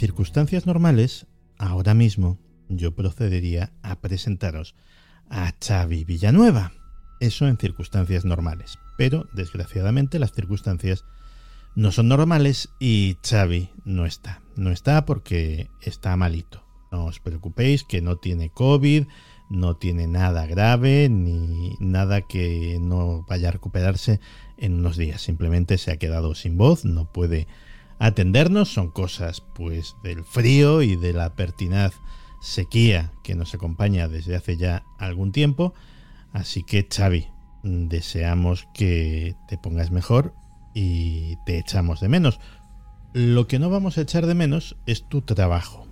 Circunstancias normales, ahora mismo yo procedería a presentaros a Xavi Villanueva. Eso en circunstancias normales. Pero, desgraciadamente, las circunstancias no son normales y Xavi no está. No está porque está malito. No os preocupéis que no tiene COVID, no tiene nada grave ni nada que no vaya a recuperarse en unos días. Simplemente se ha quedado sin voz, no puede atendernos. Son cosas pues del frío y de la pertinaz sequía que nos acompaña desde hace ya algún tiempo. Así que Xavi, deseamos que te pongas mejor y te echamos de menos. Lo que no vamos a echar de menos es tu trabajo.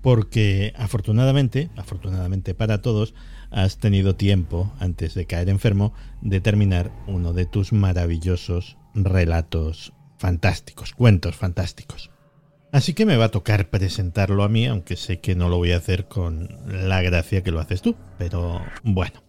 Porque afortunadamente, afortunadamente para todos, has tenido tiempo, antes de caer enfermo, de terminar uno de tus maravillosos relatos fantásticos, cuentos fantásticos. Así que me va a tocar presentarlo a mí, aunque sé que no lo voy a hacer con la gracia que lo haces tú. Pero bueno,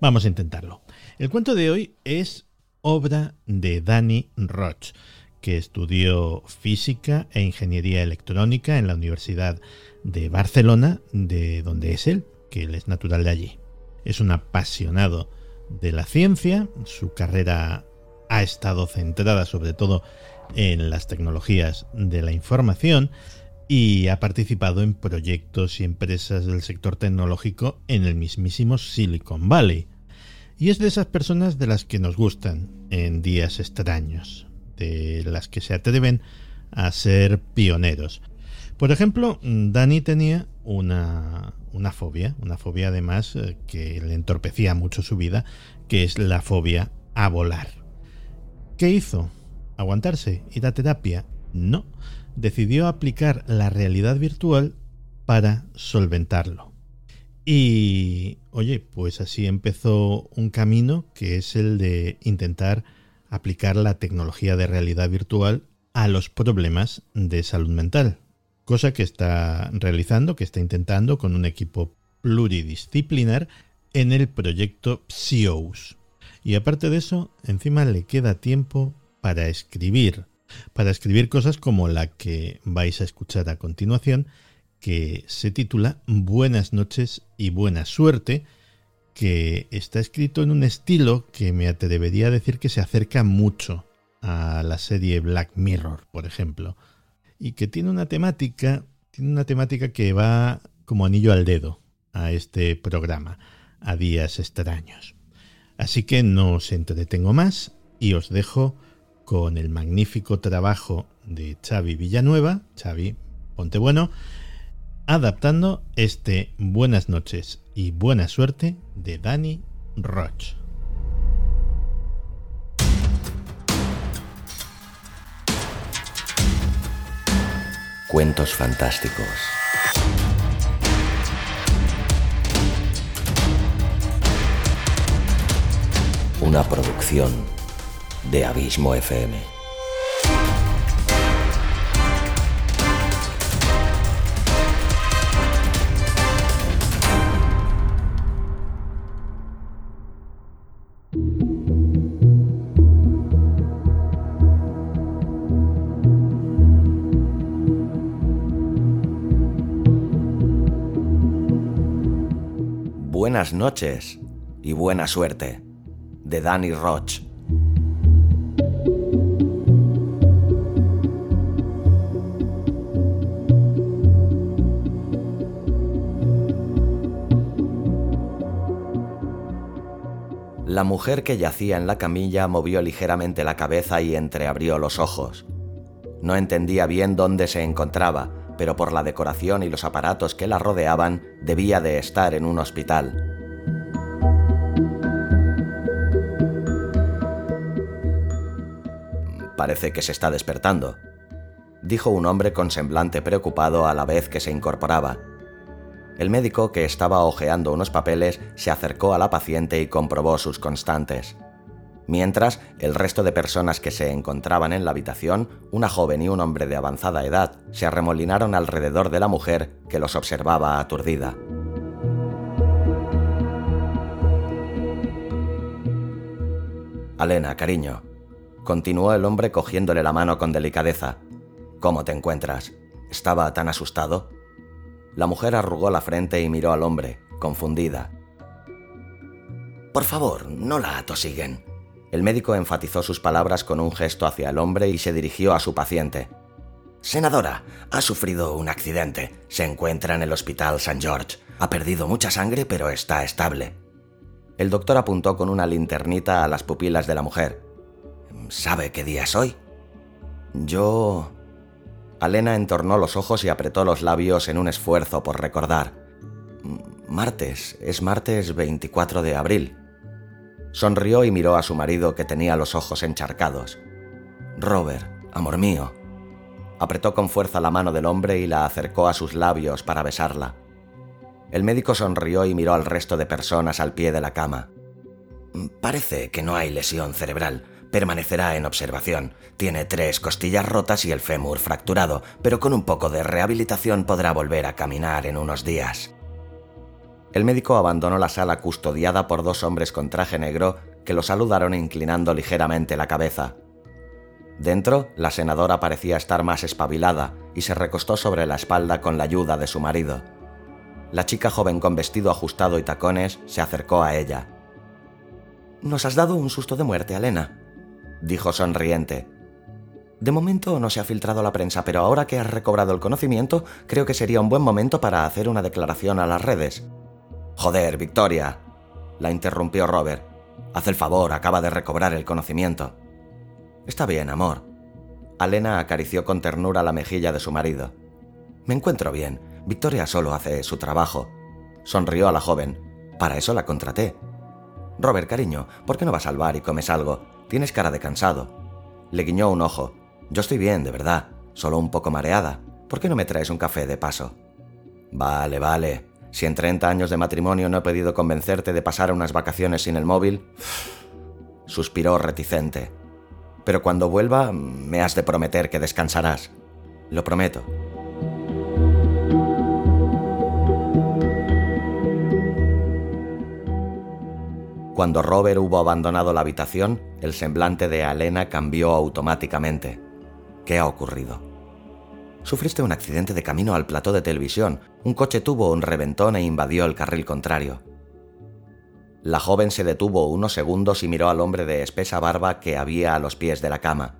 vamos a intentarlo. El cuento de hoy es obra de Dani Roch, que estudió física e ingeniería electrónica en la Universidad de Barcelona, de donde es él, que él es natural de allí. Es un apasionado de la ciencia, su carrera ha estado centrada sobre todo en las tecnologías de la información y ha participado en proyectos y empresas del sector tecnológico en el mismísimo Silicon Valley. Y es de esas personas de las que nos gustan en días extraños, de las que se atreven a ser pioneros. Por ejemplo, Dani tenía una, una fobia, una fobia además eh, que le entorpecía mucho su vida, que es la fobia a volar. ¿Qué hizo? Aguantarse, ir a terapia. No, decidió aplicar la realidad virtual para solventarlo. Y, oye, pues así empezó un camino que es el de intentar aplicar la tecnología de realidad virtual a los problemas de salud mental, cosa que está realizando, que está intentando con un equipo pluridisciplinar en el proyecto PSIOS. Y aparte de eso, encima le queda tiempo para escribir, para escribir cosas como la que vais a escuchar a continuación, que se titula Buenas noches y buena suerte, que está escrito en un estilo que me atrevería a decir que se acerca mucho a la serie Black Mirror, por ejemplo, y que tiene una temática, tiene una temática que va como anillo al dedo a este programa, a días extraños. Así que no os entretengo más y os dejo con el magnífico trabajo de Xavi Villanueva, Xavi, ponte bueno, adaptando este Buenas noches y buena suerte de Dani Roch. Cuentos fantásticos. Una producción de Abismo FM. Buenas noches y buena suerte, de Danny Roch. La mujer que yacía en la camilla movió ligeramente la cabeza y entreabrió los ojos. No entendía bien dónde se encontraba, pero por la decoración y los aparatos que la rodeaban debía de estar en un hospital. Parece que se está despertando. dijo un hombre con semblante preocupado a la vez que se incorporaba. El médico, que estaba hojeando unos papeles, se acercó a la paciente y comprobó sus constantes. Mientras, el resto de personas que se encontraban en la habitación, una joven y un hombre de avanzada edad, se arremolinaron alrededor de la mujer que los observaba aturdida. Alena, cariño, continuó el hombre cogiéndole la mano con delicadeza. ¿Cómo te encuentras? ¿Estaba tan asustado? La mujer arrugó la frente y miró al hombre, confundida. Por favor, no la atosiguen. El médico enfatizó sus palabras con un gesto hacia el hombre y se dirigió a su paciente. Senadora, ha sufrido un accidente. Se encuentra en el hospital St. George. Ha perdido mucha sangre, pero está estable. El doctor apuntó con una linternita a las pupilas de la mujer. ¿Sabe qué día es hoy? Yo... Alena entornó los ojos y apretó los labios en un esfuerzo por recordar. Martes, es martes 24 de abril. Sonrió y miró a su marido que tenía los ojos encharcados. Robert, amor mío. Apretó con fuerza la mano del hombre y la acercó a sus labios para besarla. El médico sonrió y miró al resto de personas al pie de la cama. Parece que no hay lesión cerebral. Permanecerá en observación. Tiene tres costillas rotas y el fémur fracturado, pero con un poco de rehabilitación podrá volver a caminar en unos días. El médico abandonó la sala custodiada por dos hombres con traje negro que lo saludaron inclinando ligeramente la cabeza. Dentro, la senadora parecía estar más espabilada y se recostó sobre la espalda con la ayuda de su marido. La chica joven con vestido ajustado y tacones se acercó a ella. Nos has dado un susto de muerte, Alena, dijo sonriente. De momento no se ha filtrado la prensa, pero ahora que has recobrado el conocimiento, creo que sería un buen momento para hacer una declaración a las redes. Joder, Victoria, la interrumpió Robert. Haz el favor, acaba de recobrar el conocimiento. Está bien, amor. Alena acarició con ternura la mejilla de su marido. Me encuentro bien. Victoria solo hace su trabajo. Sonrió a la joven. Para eso la contraté. Robert, cariño, ¿por qué no vas al bar y comes algo? Tienes cara de cansado. Le guiñó un ojo. Yo estoy bien, de verdad. Solo un poco mareada. ¿Por qué no me traes un café de paso? Vale, vale. Si en 30 años de matrimonio no he podido convencerte de pasar unas vacaciones sin el móvil... Suspiró reticente. Pero cuando vuelva, me has de prometer que descansarás. Lo prometo. Cuando Robert hubo abandonado la habitación, el semblante de Alena cambió automáticamente. ¿Qué ha ocurrido? Sufriste un accidente de camino al plató de televisión. Un coche tuvo un reventón e invadió el carril contrario. La joven se detuvo unos segundos y miró al hombre de espesa barba que había a los pies de la cama.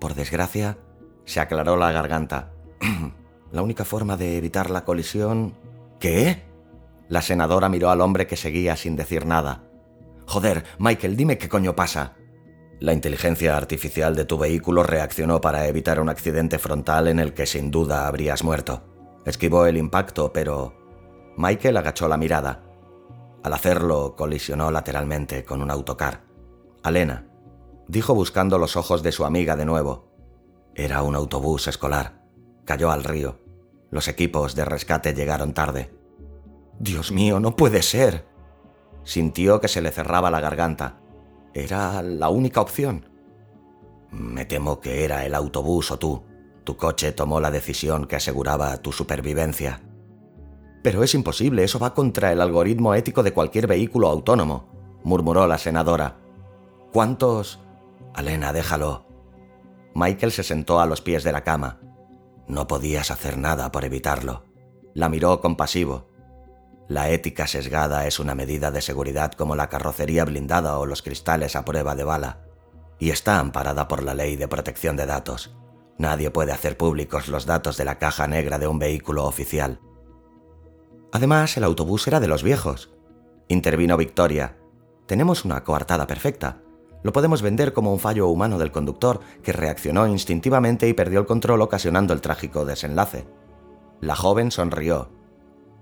Por desgracia, se aclaró la garganta. la única forma de evitar la colisión... ¿Qué? La senadora miró al hombre que seguía sin decir nada. Joder, Michael, dime qué coño pasa. La inteligencia artificial de tu vehículo reaccionó para evitar un accidente frontal en el que sin duda habrías muerto. Esquivó el impacto, pero... Michael agachó la mirada. Al hacerlo, colisionó lateralmente con un autocar. Alena, dijo buscando los ojos de su amiga de nuevo. Era un autobús escolar. Cayó al río. Los equipos de rescate llegaron tarde. Dios mío, no puede ser. Sintió que se le cerraba la garganta. Era la única opción. Me temo que era el autobús o tú. Tu coche tomó la decisión que aseguraba tu supervivencia. Pero es imposible, eso va contra el algoritmo ético de cualquier vehículo autónomo, murmuró la senadora. ¿Cuántos? Alena, déjalo. Michael se sentó a los pies de la cama. No podías hacer nada por evitarlo. La miró compasivo. La ética sesgada es una medida de seguridad como la carrocería blindada o los cristales a prueba de bala, y está amparada por la ley de protección de datos. Nadie puede hacer públicos los datos de la caja negra de un vehículo oficial. Además, el autobús era de los viejos. Intervino Victoria. Tenemos una coartada perfecta. Lo podemos vender como un fallo humano del conductor que reaccionó instintivamente y perdió el control ocasionando el trágico desenlace. La joven sonrió.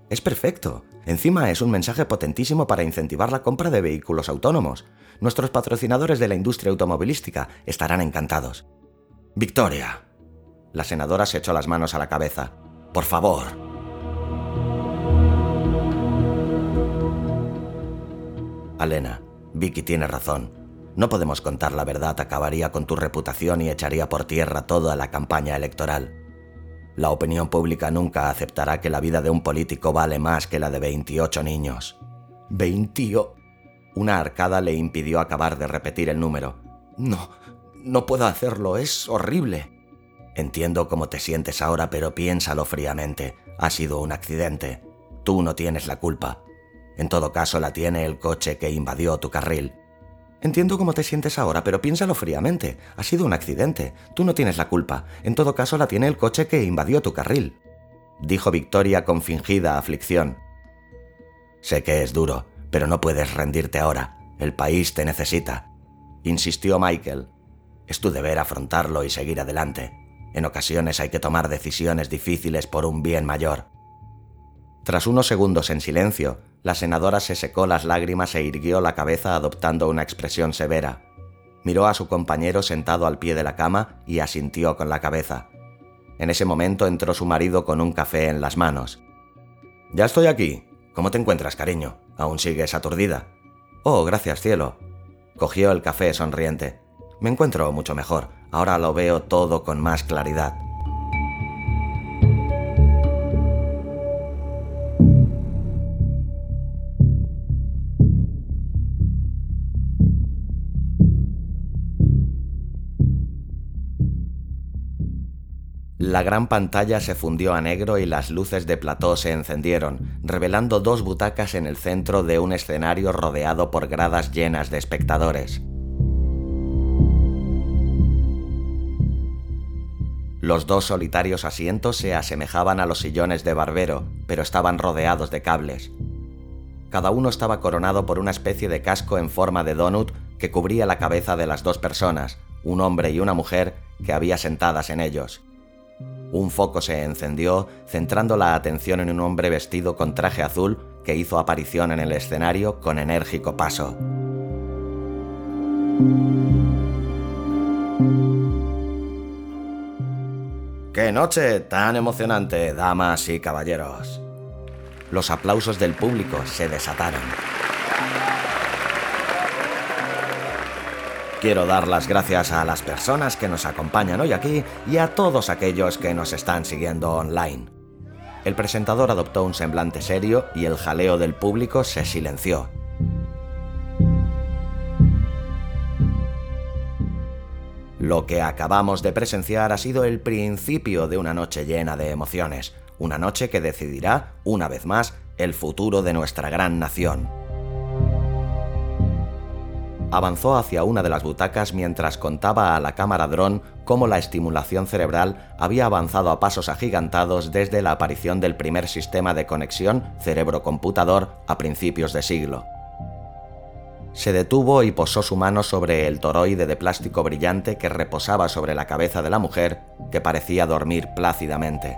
Es perfecto. Encima es un mensaje potentísimo para incentivar la compra de vehículos autónomos. Nuestros patrocinadores de la industria automovilística estarán encantados. Victoria. La senadora se echó las manos a la cabeza. Por favor. Alena, Vicky tiene razón. No podemos contar la verdad, acabaría con tu reputación y echaría por tierra toda la campaña electoral. La opinión pública nunca aceptará que la vida de un político vale más que la de 28 niños. ¿20? Una arcada le impidió acabar de repetir el número. No, no puedo hacerlo, es horrible. Entiendo cómo te sientes ahora, pero piénsalo fríamente. Ha sido un accidente. Tú no tienes la culpa. En todo caso, la tiene el coche que invadió tu carril. Entiendo cómo te sientes ahora, pero piénsalo fríamente. Ha sido un accidente. Tú no tienes la culpa. En todo caso, la tiene el coche que invadió tu carril. Dijo Victoria con fingida aflicción. Sé que es duro, pero no puedes rendirte ahora. El país te necesita. Insistió Michael. Es tu deber afrontarlo y seguir adelante. En ocasiones hay que tomar decisiones difíciles por un bien mayor. Tras unos segundos en silencio, la senadora se secó las lágrimas e irguió la cabeza adoptando una expresión severa. Miró a su compañero sentado al pie de la cama y asintió con la cabeza. En ese momento entró su marido con un café en las manos. Ya estoy aquí. ¿Cómo te encuentras, cariño? ¿Aún sigues aturdida? Oh, gracias, cielo. Cogió el café sonriente. Me encuentro mucho mejor. Ahora lo veo todo con más claridad. La gran pantalla se fundió a negro y las luces de plató se encendieron, revelando dos butacas en el centro de un escenario rodeado por gradas llenas de espectadores. Los dos solitarios asientos se asemejaban a los sillones de barbero, pero estaban rodeados de cables. Cada uno estaba coronado por una especie de casco en forma de donut que cubría la cabeza de las dos personas, un hombre y una mujer, que había sentadas en ellos. Un foco se encendió, centrando la atención en un hombre vestido con traje azul que hizo aparición en el escenario con enérgico paso. ¡Qué noche tan emocionante, damas y caballeros! Los aplausos del público se desataron. Quiero dar las gracias a las personas que nos acompañan hoy aquí y a todos aquellos que nos están siguiendo online. El presentador adoptó un semblante serio y el jaleo del público se silenció. Lo que acabamos de presenciar ha sido el principio de una noche llena de emociones, una noche que decidirá, una vez más, el futuro de nuestra gran nación. Avanzó hacia una de las butacas mientras contaba a la cámara dron cómo la estimulación cerebral había avanzado a pasos agigantados desde la aparición del primer sistema de conexión cerebro-computador a principios de siglo se detuvo y posó su mano sobre el toroide de plástico brillante que reposaba sobre la cabeza de la mujer, que parecía dormir plácidamente.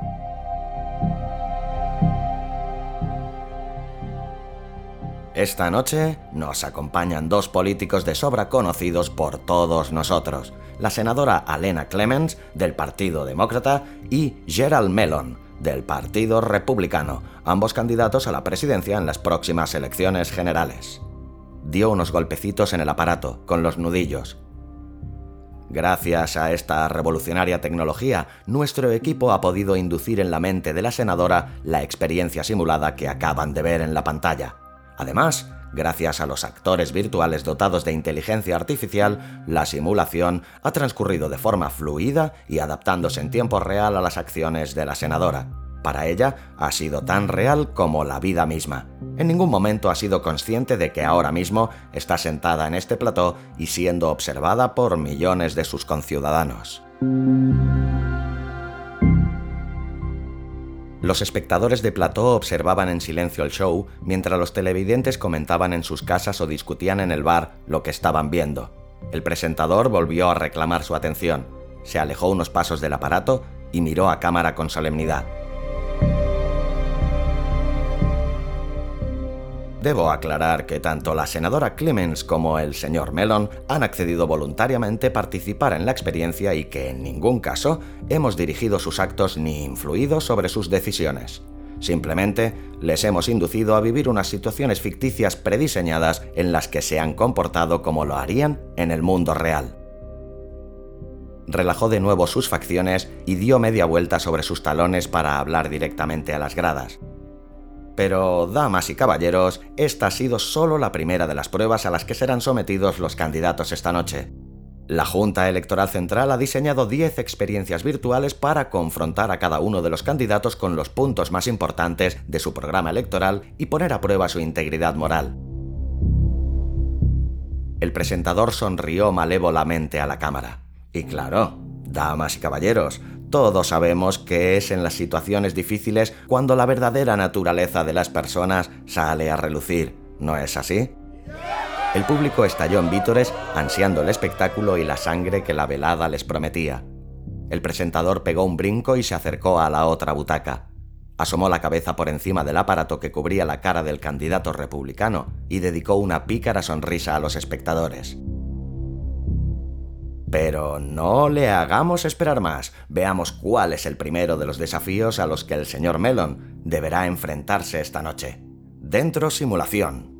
Esta noche nos acompañan dos políticos de sobra conocidos por todos nosotros, la senadora Alena Clemens, del Partido Demócrata, y Gerald Mellon, del Partido Republicano, ambos candidatos a la presidencia en las próximas elecciones generales dio unos golpecitos en el aparato, con los nudillos. Gracias a esta revolucionaria tecnología, nuestro equipo ha podido inducir en la mente de la senadora la experiencia simulada que acaban de ver en la pantalla. Además, gracias a los actores virtuales dotados de inteligencia artificial, la simulación ha transcurrido de forma fluida y adaptándose en tiempo real a las acciones de la senadora para ella ha sido tan real como la vida misma. En ningún momento ha sido consciente de que ahora mismo está sentada en este plató y siendo observada por millones de sus conciudadanos. Los espectadores de plató observaban en silencio el show mientras los televidentes comentaban en sus casas o discutían en el bar lo que estaban viendo. El presentador volvió a reclamar su atención, se alejó unos pasos del aparato y miró a cámara con solemnidad. Debo aclarar que tanto la senadora Clemens como el señor Mellon han accedido voluntariamente a participar en la experiencia y que en ningún caso hemos dirigido sus actos ni influido sobre sus decisiones. Simplemente les hemos inducido a vivir unas situaciones ficticias prediseñadas en las que se han comportado como lo harían en el mundo real. Relajó de nuevo sus facciones y dio media vuelta sobre sus talones para hablar directamente a las gradas. Pero, damas y caballeros, esta ha sido solo la primera de las pruebas a las que serán sometidos los candidatos esta noche. La Junta Electoral Central ha diseñado 10 experiencias virtuales para confrontar a cada uno de los candidatos con los puntos más importantes de su programa electoral y poner a prueba su integridad moral. El presentador sonrió malévolamente a la cámara. Y claro, damas y caballeros, todos sabemos que es en las situaciones difíciles cuando la verdadera naturaleza de las personas sale a relucir, ¿no es así? El público estalló en vítores ansiando el espectáculo y la sangre que la velada les prometía. El presentador pegó un brinco y se acercó a la otra butaca. Asomó la cabeza por encima del aparato que cubría la cara del candidato republicano y dedicó una pícara sonrisa a los espectadores. Pero no le hagamos esperar más. Veamos cuál es el primero de los desafíos a los que el señor Mellon deberá enfrentarse esta noche. Dentro simulación.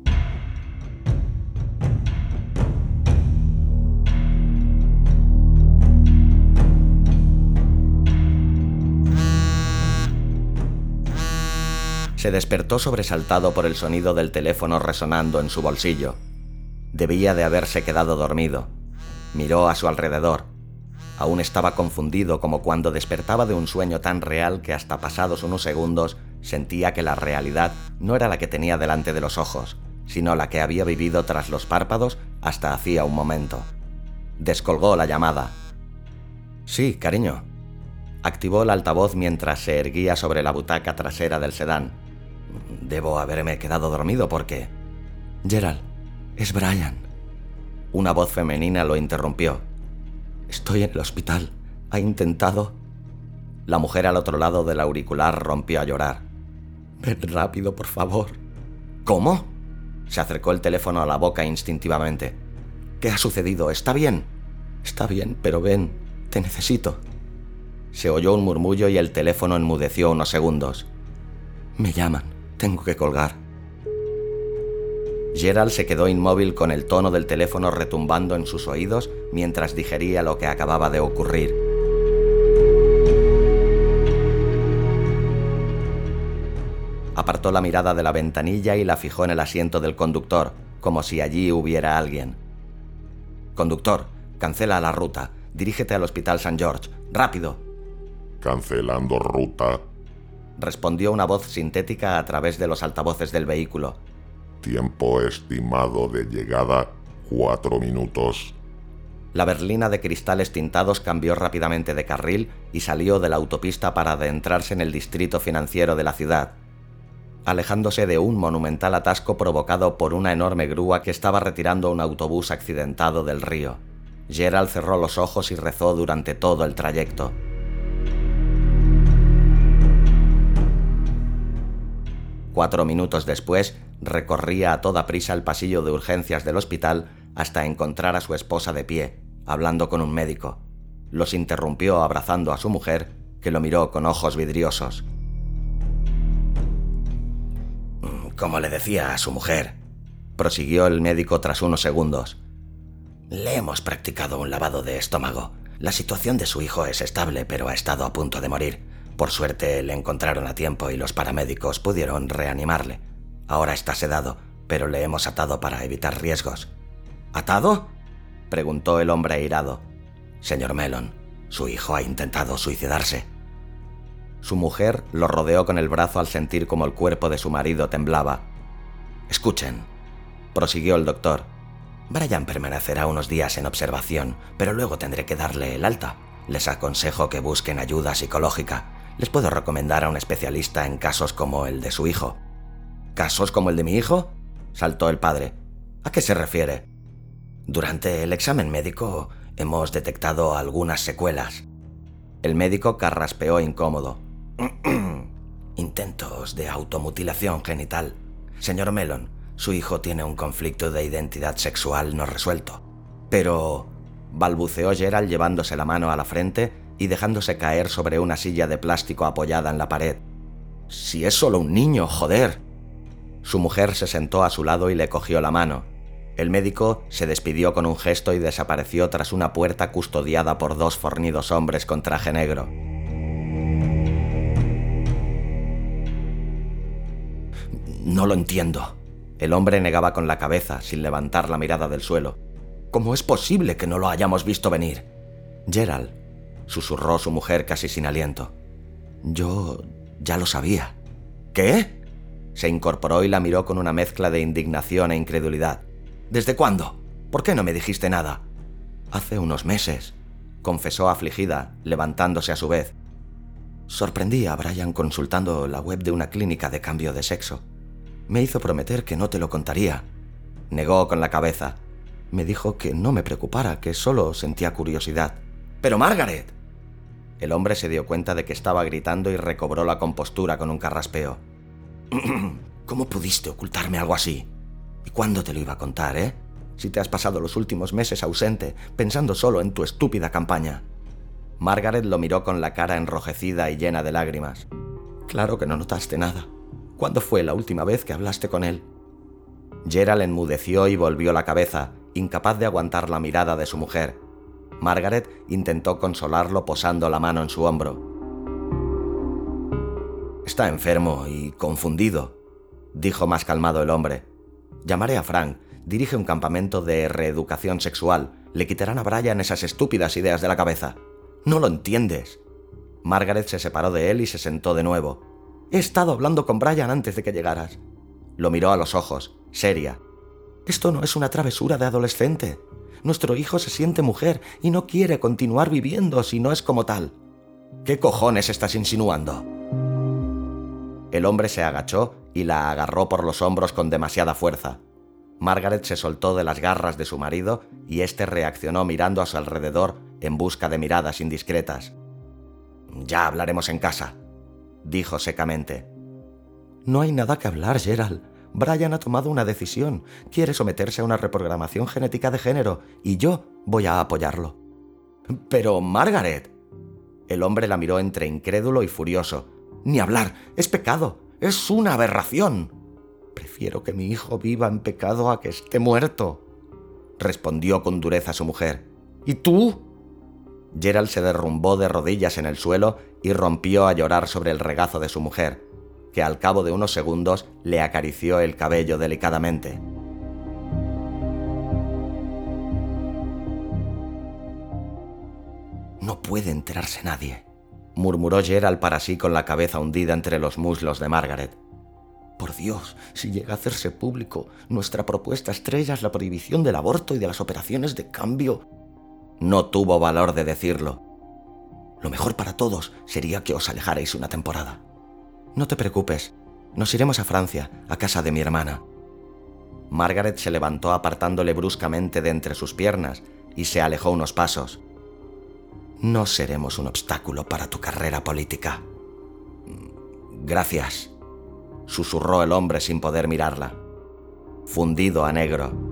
Se despertó sobresaltado por el sonido del teléfono resonando en su bolsillo. Debía de haberse quedado dormido Miró a su alrededor. Aún estaba confundido como cuando despertaba de un sueño tan real que hasta pasados unos segundos sentía que la realidad no era la que tenía delante de los ojos, sino la que había vivido tras los párpados hasta hacía un momento. Descolgó la llamada. Sí, cariño. Activó el altavoz mientras se erguía sobre la butaca trasera del sedán. Debo haberme quedado dormido porque... Gerald, es Brian. Una voz femenina lo interrumpió. Estoy en el hospital. Ha intentado... La mujer al otro lado del auricular rompió a llorar. Ven rápido, por favor. ¿Cómo? Se acercó el teléfono a la boca instintivamente. ¿Qué ha sucedido? ¿Está bien? Está bien, pero ven, te necesito. Se oyó un murmullo y el teléfono enmudeció unos segundos. Me llaman, tengo que colgar. Gerald se quedó inmóvil con el tono del teléfono retumbando en sus oídos mientras digería lo que acababa de ocurrir. Apartó la mirada de la ventanilla y la fijó en el asiento del conductor, como si allí hubiera alguien. Conductor, cancela la ruta. Dirígete al Hospital St. George. ¡Rápido! Cancelando ruta. Respondió una voz sintética a través de los altavoces del vehículo. Tiempo estimado de llegada, cuatro minutos. La berlina de cristales tintados cambió rápidamente de carril y salió de la autopista para adentrarse en el distrito financiero de la ciudad, alejándose de un monumental atasco provocado por una enorme grúa que estaba retirando un autobús accidentado del río. Gerald cerró los ojos y rezó durante todo el trayecto. Cuatro minutos después, recorría a toda prisa el pasillo de urgencias del hospital hasta encontrar a su esposa de pie, hablando con un médico. Los interrumpió abrazando a su mujer, que lo miró con ojos vidriosos. Como le decía a su mujer, prosiguió el médico tras unos segundos. Le hemos practicado un lavado de estómago. La situación de su hijo es estable, pero ha estado a punto de morir. Por suerte le encontraron a tiempo y los paramédicos pudieron reanimarle. Ahora está sedado, pero le hemos atado para evitar riesgos. ¿Atado? preguntó el hombre airado. Señor Melon, su hijo ha intentado suicidarse. Su mujer lo rodeó con el brazo al sentir como el cuerpo de su marido temblaba. Escuchen, prosiguió el doctor. Brian permanecerá unos días en observación, pero luego tendré que darle el alta. Les aconsejo que busquen ayuda psicológica. Les puedo recomendar a un especialista en casos como el de su hijo. ¿Casos como el de mi hijo? saltó el padre. ¿A qué se refiere? Durante el examen médico hemos detectado algunas secuelas. El médico carraspeó incómodo. Intentos de automutilación genital. Señor Melon, Su hijo tiene un conflicto de identidad sexual no resuelto. Pero... balbuceó Gerald llevándose la mano a la frente y dejándose caer sobre una silla de plástico apoyada en la pared. Si es solo un niño, joder. Su mujer se sentó a su lado y le cogió la mano. El médico se despidió con un gesto y desapareció tras una puerta custodiada por dos fornidos hombres con traje negro. No lo entiendo. El hombre negaba con la cabeza, sin levantar la mirada del suelo. ¿Cómo es posible que no lo hayamos visto venir? Gerald, susurró su mujer casi sin aliento. Yo ya lo sabía. ¿Qué? Se incorporó y la miró con una mezcla de indignación e incredulidad. ¿Desde cuándo? ¿Por qué no me dijiste nada? Hace unos meses, confesó afligida, levantándose a su vez. Sorprendí a Brian consultando la web de una clínica de cambio de sexo. Me hizo prometer que no te lo contaría. Negó con la cabeza. Me dijo que no me preocupara, que solo sentía curiosidad. Pero Margaret, el hombre se dio cuenta de que estaba gritando y recobró la compostura con un carraspeo. ¿Cómo pudiste ocultarme algo así? ¿Y cuándo te lo iba a contar, eh? Si te has pasado los últimos meses ausente, pensando solo en tu estúpida campaña. Margaret lo miró con la cara enrojecida y llena de lágrimas. Claro que no notaste nada. ¿Cuándo fue la última vez que hablaste con él? Gerald enmudeció y volvió la cabeza, incapaz de aguantar la mirada de su mujer, Margaret intentó consolarlo posando la mano en su hombro. Está enfermo y confundido, dijo más calmado el hombre. Llamaré a Frank, dirige un campamento de reeducación sexual. Le quitarán a Brian esas estúpidas ideas de la cabeza. No lo entiendes. Margaret se separó de él y se sentó de nuevo. He estado hablando con Brian antes de que llegaras. Lo miró a los ojos, seria. Esto no es una travesura de adolescente. Nuestro hijo se siente mujer y no quiere continuar viviendo si no es como tal. ¿Qué cojones estás insinuando? El hombre se agachó y la agarró por los hombros con demasiada fuerza. Margaret se soltó de las garras de su marido y éste reaccionó mirando a su alrededor en busca de miradas indiscretas. Ya hablaremos en casa, dijo secamente. No hay nada que hablar, Gerald. Brian ha tomado una decisión, quiere someterse a una reprogramación genética de género y yo voy a apoyarlo. Pero, Margaret. El hombre la miró entre incrédulo y furioso. Ni hablar, es pecado, es una aberración. Prefiero que mi hijo viva en pecado a que esté muerto, respondió con dureza su mujer. ¿Y tú? Gerald se derrumbó de rodillas en el suelo y rompió a llorar sobre el regazo de su mujer que al cabo de unos segundos le acarició el cabello delicadamente. No puede enterarse nadie, murmuró Gerald para sí con la cabeza hundida entre los muslos de Margaret. Por Dios, si llega a hacerse público, nuestra propuesta estrella es la prohibición del aborto y de las operaciones de cambio. No tuvo valor de decirlo. Lo mejor para todos sería que os alejarais una temporada. No te preocupes, nos iremos a Francia, a casa de mi hermana. Margaret se levantó apartándole bruscamente de entre sus piernas y se alejó unos pasos. No seremos un obstáculo para tu carrera política. Gracias, susurró el hombre sin poder mirarla. Fundido a negro.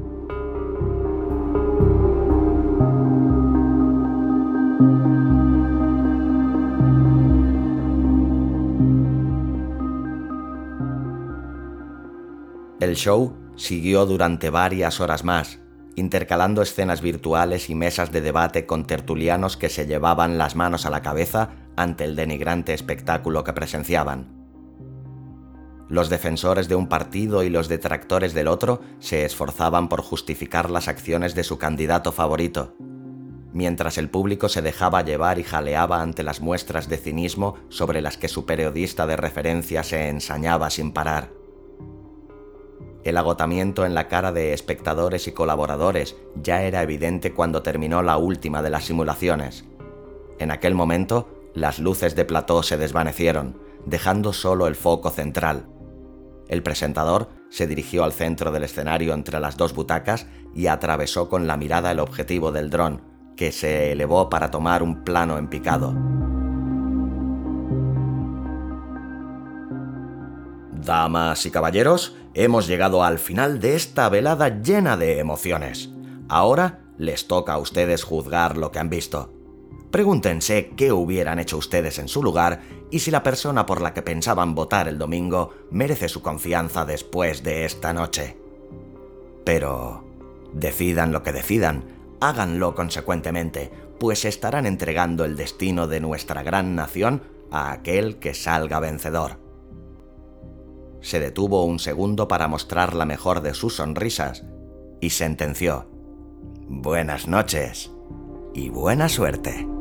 El show siguió durante varias horas más, intercalando escenas virtuales y mesas de debate con tertulianos que se llevaban las manos a la cabeza ante el denigrante espectáculo que presenciaban. Los defensores de un partido y los detractores del otro se esforzaban por justificar las acciones de su candidato favorito, mientras el público se dejaba llevar y jaleaba ante las muestras de cinismo sobre las que su periodista de referencia se ensañaba sin parar. El agotamiento en la cara de espectadores y colaboradores ya era evidente cuando terminó la última de las simulaciones. En aquel momento, las luces de plató se desvanecieron, dejando solo el foco central. El presentador se dirigió al centro del escenario entre las dos butacas y atravesó con la mirada el objetivo del dron, que se elevó para tomar un plano en picado. Damas y caballeros, hemos llegado al final de esta velada llena de emociones. Ahora les toca a ustedes juzgar lo que han visto. Pregúntense qué hubieran hecho ustedes en su lugar y si la persona por la que pensaban votar el domingo merece su confianza después de esta noche. Pero decidan lo que decidan, háganlo consecuentemente, pues estarán entregando el destino de nuestra gran nación a aquel que salga vencedor. Se detuvo un segundo para mostrar la mejor de sus sonrisas y sentenció, Buenas noches y buena suerte.